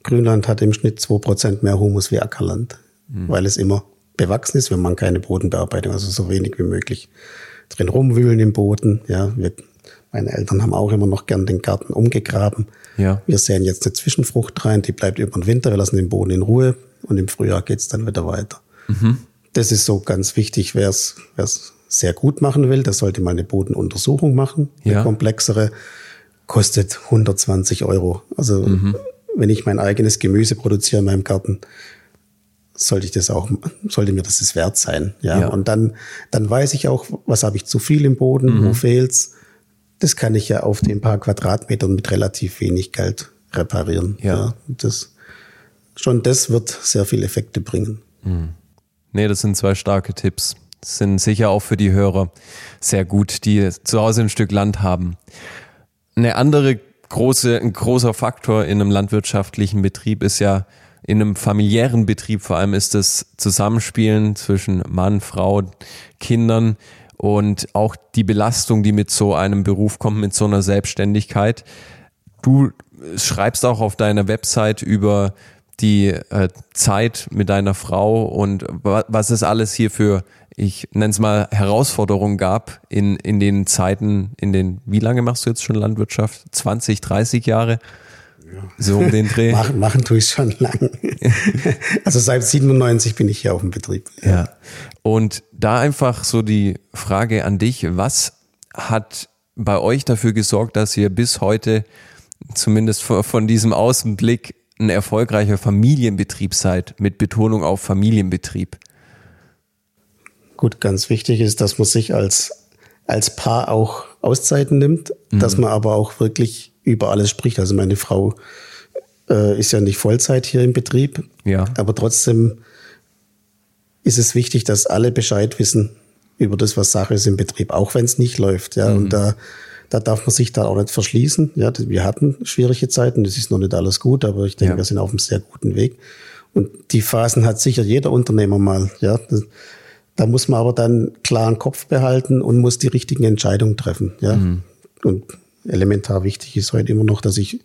Grünland hat im Schnitt zwei Prozent mehr Humus wie Ackerland, mhm. weil es immer bewachsen ist. Wir machen keine Bodenbearbeitung, also so wenig wie möglich drin rumwühlen im Boden. Ja, wir, meine Eltern haben auch immer noch gern den Garten umgegraben. Ja. Wir säen jetzt eine Zwischenfrucht rein, die bleibt über den Winter, wir lassen den Boden in Ruhe und im Frühjahr geht's dann wieder weiter. Mhm. Das ist so ganz wichtig, wer es sehr gut machen will, der sollte mal eine Bodenuntersuchung machen. Ja. Eine komplexere kostet 120 Euro. Also mhm. wenn ich mein eigenes Gemüse produziere in meinem Garten, sollte ich das auch, sollte mir das wert sein. Ja? ja. Und dann, dann weiß ich auch, was habe ich zu viel im Boden, mhm. wo fehlt's. Das kann ich ja auf den paar Quadratmetern mit relativ wenig Geld reparieren. Ja. ja. Das, schon das wird sehr viel Effekte bringen. Mhm. Nee, das sind zwei starke Tipps sind sicher auch für die Hörer sehr gut, die zu Hause ein Stück Land haben. Eine andere große, ein großer Faktor in einem landwirtschaftlichen Betrieb ist ja, in einem familiären Betrieb vor allem ist das Zusammenspielen zwischen Mann, Frau, Kindern und auch die Belastung, die mit so einem Beruf kommt, mit so einer Selbstständigkeit. Du schreibst auch auf deiner Website über die äh, Zeit mit deiner Frau und was es alles hier für, ich nenne es mal, Herausforderungen gab in, in den Zeiten, in den, wie lange machst du jetzt schon Landwirtschaft? 20, 30 Jahre? Ja. So um den Dreh? machen, machen tue ich schon lang. also seit 97 bin ich hier auf dem Betrieb. Ja. ja. Und da einfach so die Frage an dich, was hat bei euch dafür gesorgt, dass ihr bis heute zumindest von diesem Außenblick ein erfolgreicher Familienbetrieb seid, mit Betonung auf Familienbetrieb. Gut, ganz wichtig ist, dass man sich als, als Paar auch Auszeiten nimmt, mhm. dass man aber auch wirklich über alles spricht. Also meine Frau äh, ist ja nicht Vollzeit hier im Betrieb, ja. aber trotzdem ist es wichtig, dass alle Bescheid wissen über das, was Sache ist im Betrieb, auch wenn es nicht läuft. Ja, mhm. und da, da darf man sich da auch nicht verschließen. Ja, wir hatten schwierige Zeiten, das ist noch nicht alles gut, aber ich denke, ja. wir sind auf einem sehr guten Weg. Und die Phasen hat sicher jeder Unternehmer mal. Ja, da muss man aber dann klaren Kopf behalten und muss die richtigen Entscheidungen treffen. Ja? Mhm. Und elementar wichtig ist heute immer noch, dass ich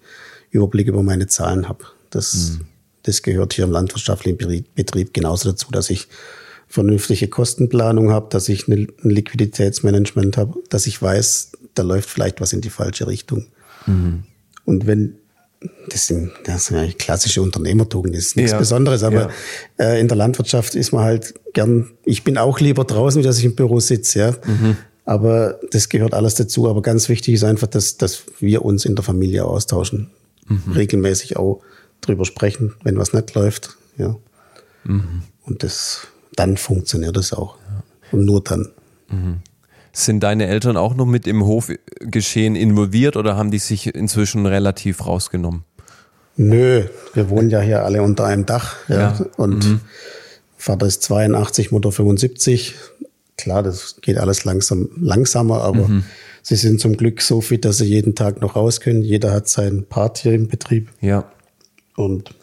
Überblick über meine Zahlen habe. Das, mhm. das gehört hier im landwirtschaftlichen Betrieb genauso dazu, dass ich vernünftige Kostenplanung habe, dass ich ein Liquiditätsmanagement habe, dass ich weiß, da läuft vielleicht was in die falsche Richtung. Mhm. Und wenn das sind, das sind ja klassische Unternehmertugenden, das ist nichts ja. Besonderes, aber ja. äh, in der Landwirtschaft ist man halt gern, ich bin auch lieber draußen, wie dass ich im Büro sitze, ja. Mhm. Aber das gehört alles dazu. Aber ganz wichtig ist einfach, dass, dass wir uns in der Familie austauschen. Mhm. Regelmäßig auch drüber sprechen, wenn was nicht läuft, ja. Mhm. Und das, dann funktioniert es auch. Ja. Und nur dann. Sind deine Eltern auch noch mit im Hofgeschehen involviert oder haben die sich inzwischen relativ rausgenommen? Nö, wir wohnen ja hier alle unter einem Dach. Ja. ja. Und mhm. Vater ist 82, Mutter 75. Klar, das geht alles langsam, langsamer, aber mhm. sie sind zum Glück so fit, dass sie jeden Tag noch raus können. Jeder hat sein Part hier im Betrieb. Ja. Und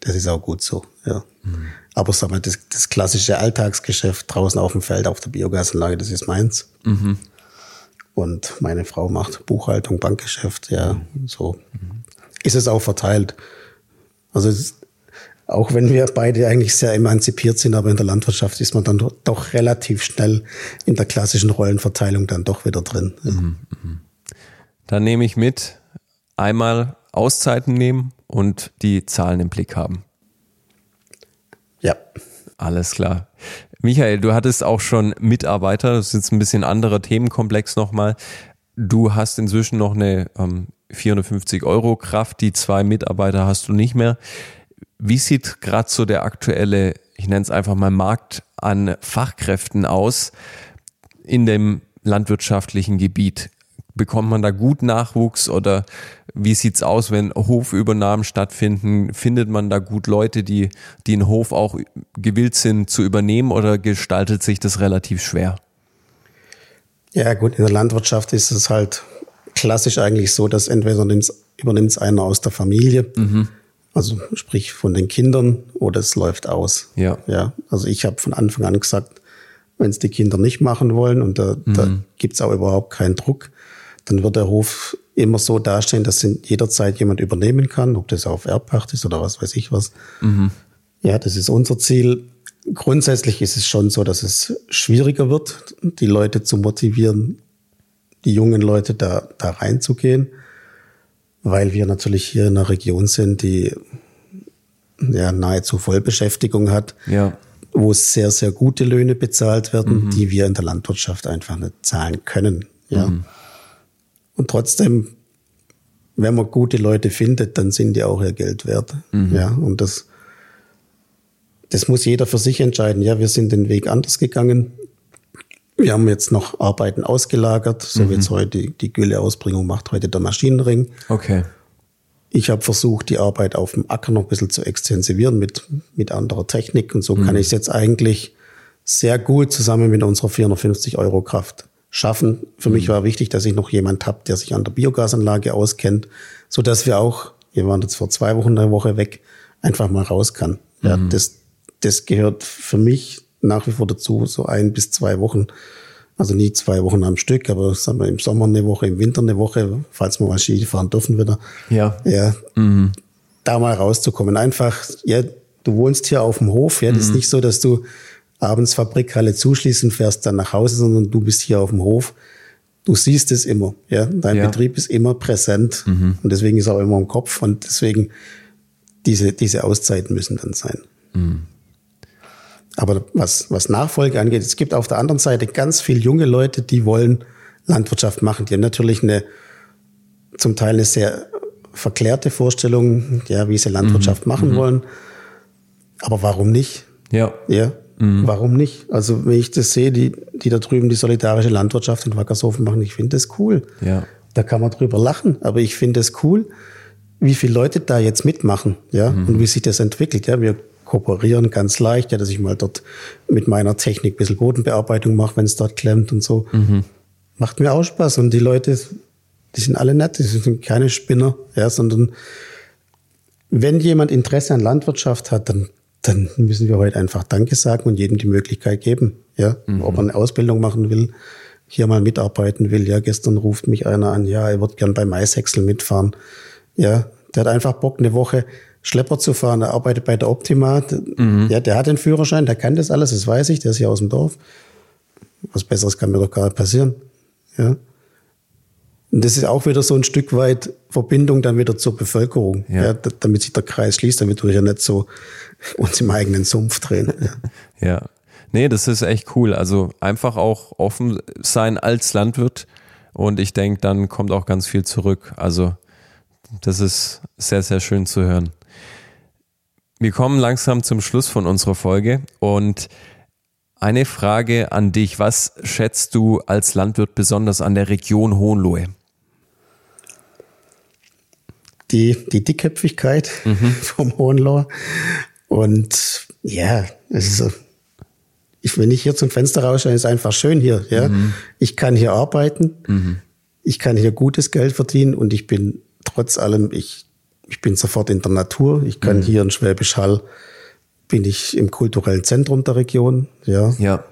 das ist auch gut so, ja. Mhm. Aber sag mal, das, das klassische Alltagsgeschäft draußen auf dem Feld, auf der Biogasanlage, das ist meins. Mhm. Und meine Frau macht Buchhaltung, Bankgeschäft, ja, so mhm. ist es auch verteilt. Also es, auch wenn wir beide eigentlich sehr emanzipiert sind, aber in der Landwirtschaft ist man dann doch relativ schnell in der klassischen Rollenverteilung dann doch wieder drin. Ja. Mhm, mhm. Dann nehme ich mit, einmal Auszeiten nehmen und die Zahlen im Blick haben. Ja. Alles klar. Michael, du hattest auch schon Mitarbeiter, das ist jetzt ein bisschen anderer Themenkomplex nochmal. Du hast inzwischen noch eine ähm, 450 Euro Kraft, die zwei Mitarbeiter hast du nicht mehr. Wie sieht gerade so der aktuelle, ich nenne es einfach mal Markt an Fachkräften aus in dem landwirtschaftlichen Gebiet? Bekommt man da gut Nachwuchs oder wie sieht's aus, wenn Hofübernahmen stattfinden? Findet man da gut Leute, die, die einen Hof auch gewillt sind zu übernehmen oder gestaltet sich das relativ schwer? Ja, gut, in der Landwirtschaft ist es halt klassisch eigentlich so, dass entweder übernimmt es einer aus der Familie, mhm. also sprich von den Kindern, oder es läuft aus. Ja. Ja, also ich habe von Anfang an gesagt, wenn es die Kinder nicht machen wollen und da, mhm. da gibt es auch überhaupt keinen Druck, dann wird der Hof immer so dastehen, dass ihn jederzeit jemand übernehmen kann, ob das auf Erbpacht ist oder was weiß ich was. Mhm. Ja, das ist unser Ziel. Grundsätzlich ist es schon so, dass es schwieriger wird, die Leute zu motivieren, die jungen Leute da, da reinzugehen, weil wir natürlich hier in einer Region sind, die ja nahezu Vollbeschäftigung hat, ja. wo sehr, sehr gute Löhne bezahlt werden, mhm. die wir in der Landwirtschaft einfach nicht zahlen können. Ja. Mhm. Und trotzdem, wenn man gute Leute findet, dann sind die auch ihr Geld wert. Mhm. Ja, und das, das muss jeder für sich entscheiden. Ja, wir sind den Weg anders gegangen. Wir haben jetzt noch Arbeiten ausgelagert, so mhm. wie jetzt heute die, Gülleausbringung macht heute der Maschinenring. Okay. Ich habe versucht, die Arbeit auf dem Acker noch ein bisschen zu extensivieren mit, mit anderer Technik und so mhm. kann ich es jetzt eigentlich sehr gut zusammen mit unserer 450 Euro Kraft schaffen. Für mhm. mich war wichtig, dass ich noch jemand habe, der sich an der Biogasanlage auskennt, so dass wir auch, wir waren jetzt vor zwei Wochen eine Woche weg, einfach mal raus kann. Ja, mhm. das, das gehört für mich nach wie vor dazu, so ein bis zwei Wochen. Also nie zwei Wochen am Stück, aber sagen wir im Sommer eine Woche, im Winter eine Woche, falls wir mal Ski fahren dürfen wieder. Ja. Ja. Mhm. Da mal rauszukommen. Einfach, ja, du wohnst hier auf dem Hof, ja, das ist mhm. nicht so, dass du abends Fabrikhalle zuschließen, fährst dann nach Hause, sondern du bist hier auf dem Hof. Du siehst es immer, ja. Dein ja. Betrieb ist immer präsent mhm. und deswegen ist er auch immer im Kopf und deswegen diese, diese Auszeiten müssen dann sein. Mhm. Aber was, was Nachfolge angeht, es gibt auf der anderen Seite ganz viele junge Leute, die wollen Landwirtschaft machen. Die haben natürlich eine, zum Teil eine sehr verklärte Vorstellung, ja, wie sie Landwirtschaft mhm. machen mhm. wollen. Aber warum nicht? Ja. Ja. Mhm. Warum nicht? Also, wenn ich das sehe, die, die da drüben die solidarische Landwirtschaft in Wackershofen machen, ich finde das cool. Ja. Da kann man drüber lachen, aber ich finde es cool, wie viele Leute da jetzt mitmachen, ja, mhm. und wie sich das entwickelt, ja. Wir kooperieren ganz leicht, ja, dass ich mal dort mit meiner Technik ein bisschen Bodenbearbeitung mache, wenn es dort klemmt und so. Mhm. Macht mir auch Spaß und die Leute, die sind alle nett, die sind keine Spinner, ja, sondern wenn jemand Interesse an Landwirtschaft hat, dann, dann müssen wir heute einfach Danke sagen und jedem die Möglichkeit geben, ja, mhm. ob er eine Ausbildung machen will, hier mal mitarbeiten will. Ja, gestern ruft mich einer an, ja, er wird gern bei Maishäcksel mitfahren. Ja, der hat einfach Bock, eine Woche Schlepper zu fahren. Er arbeitet bei der Optima. Mhm. Ja, der hat den Führerschein, der kann das alles, das weiß ich, der ist hier aus dem Dorf. Was Besseres kann mir doch gar nicht passieren. Ja. Und das ist auch wieder so ein Stück weit Verbindung dann wieder zur Bevölkerung, ja. ja damit sich der Kreis schließt, damit wir ja nicht so uns im eigenen Sumpf drehen. Ja. ja. Nee, das ist echt cool. Also einfach auch offen sein als Landwirt. Und ich denke, dann kommt auch ganz viel zurück. Also das ist sehr, sehr schön zu hören. Wir kommen langsam zum Schluss von unserer Folge und eine Frage an dich. Was schätzt du als Landwirt besonders an der Region Hohenlohe? Die, die Dickköpfigkeit mhm. vom Hohenlohe. Und ja, es ist ich, wenn ich hier zum Fenster rausschaue, ist einfach schön hier. Ja? Mhm. Ich kann hier arbeiten, mhm. ich kann hier gutes Geld verdienen und ich bin trotz allem, ich, ich bin sofort in der Natur. Ich kann mhm. hier in Schwäbisch Hall, bin ich im kulturellen Zentrum der Region. Ja. ja.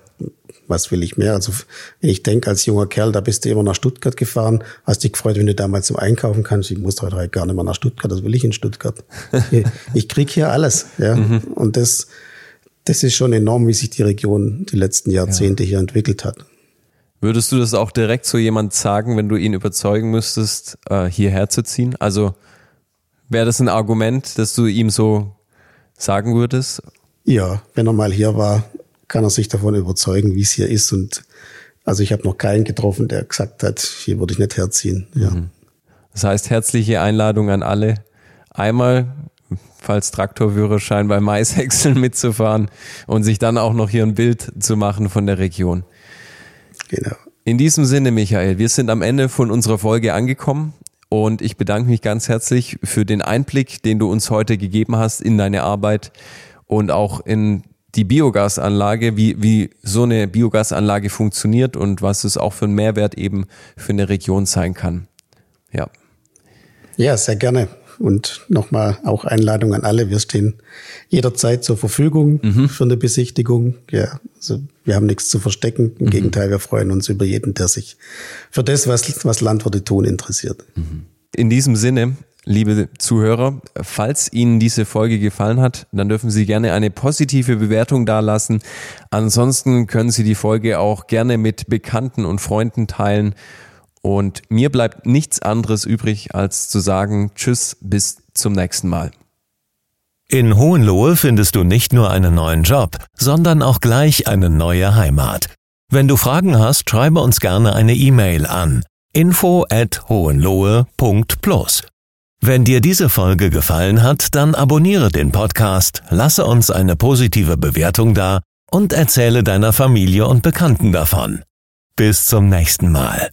Was will ich mehr? Also, wenn ich denke, als junger Kerl, da bist du immer nach Stuttgart gefahren, hast dich gefreut, wenn du damals zum Einkaufen kannst. Ich muss heute gar nicht mehr nach Stuttgart, das will ich in Stuttgart. ich krieg hier alles, ja. Mhm. Und das, das ist schon enorm, wie sich die Region die letzten Jahrzehnte ja. hier entwickelt hat. Würdest du das auch direkt so jemand sagen, wenn du ihn überzeugen müsstest, äh, hierher zu ziehen? Also wäre das ein Argument, dass du ihm so sagen würdest? Ja, wenn er mal hier war, kann er sich davon überzeugen, wie es hier ist. Und also ich habe noch keinen getroffen, der gesagt hat, hier würde ich nicht herziehen. Ja. Mhm. Das heißt, herzliche Einladung an alle. Einmal falls Traktorführerschein bei Maishäckseln mitzufahren und sich dann auch noch hier ein Bild zu machen von der Region. Genau. In diesem Sinne, Michael, wir sind am Ende von unserer Folge angekommen und ich bedanke mich ganz herzlich für den Einblick, den du uns heute gegeben hast in deine Arbeit und auch in die Biogasanlage, wie, wie so eine Biogasanlage funktioniert und was es auch für einen Mehrwert eben für eine Region sein kann. Ja. Ja, sehr gerne. Und nochmal auch Einladung an alle. Wir stehen jederzeit zur Verfügung mhm. für eine Besichtigung. Ja, also wir haben nichts zu verstecken. Im mhm. Gegenteil, wir freuen uns über jeden, der sich für das, was, was Landwirte tun, interessiert. Mhm. In diesem Sinne, liebe Zuhörer, falls Ihnen diese Folge gefallen hat, dann dürfen Sie gerne eine positive Bewertung dalassen. Ansonsten können Sie die Folge auch gerne mit Bekannten und Freunden teilen und mir bleibt nichts anderes übrig, als zu sagen Tschüss, bis zum nächsten Mal. In Hohenlohe findest du nicht nur einen neuen Job, sondern auch gleich eine neue Heimat. Wenn du Fragen hast, schreibe uns gerne eine E-Mail an info at hohenlohe.plus. Wenn dir diese Folge gefallen hat, dann abonniere den Podcast, lasse uns eine positive Bewertung da und erzähle deiner Familie und Bekannten davon. Bis zum nächsten Mal.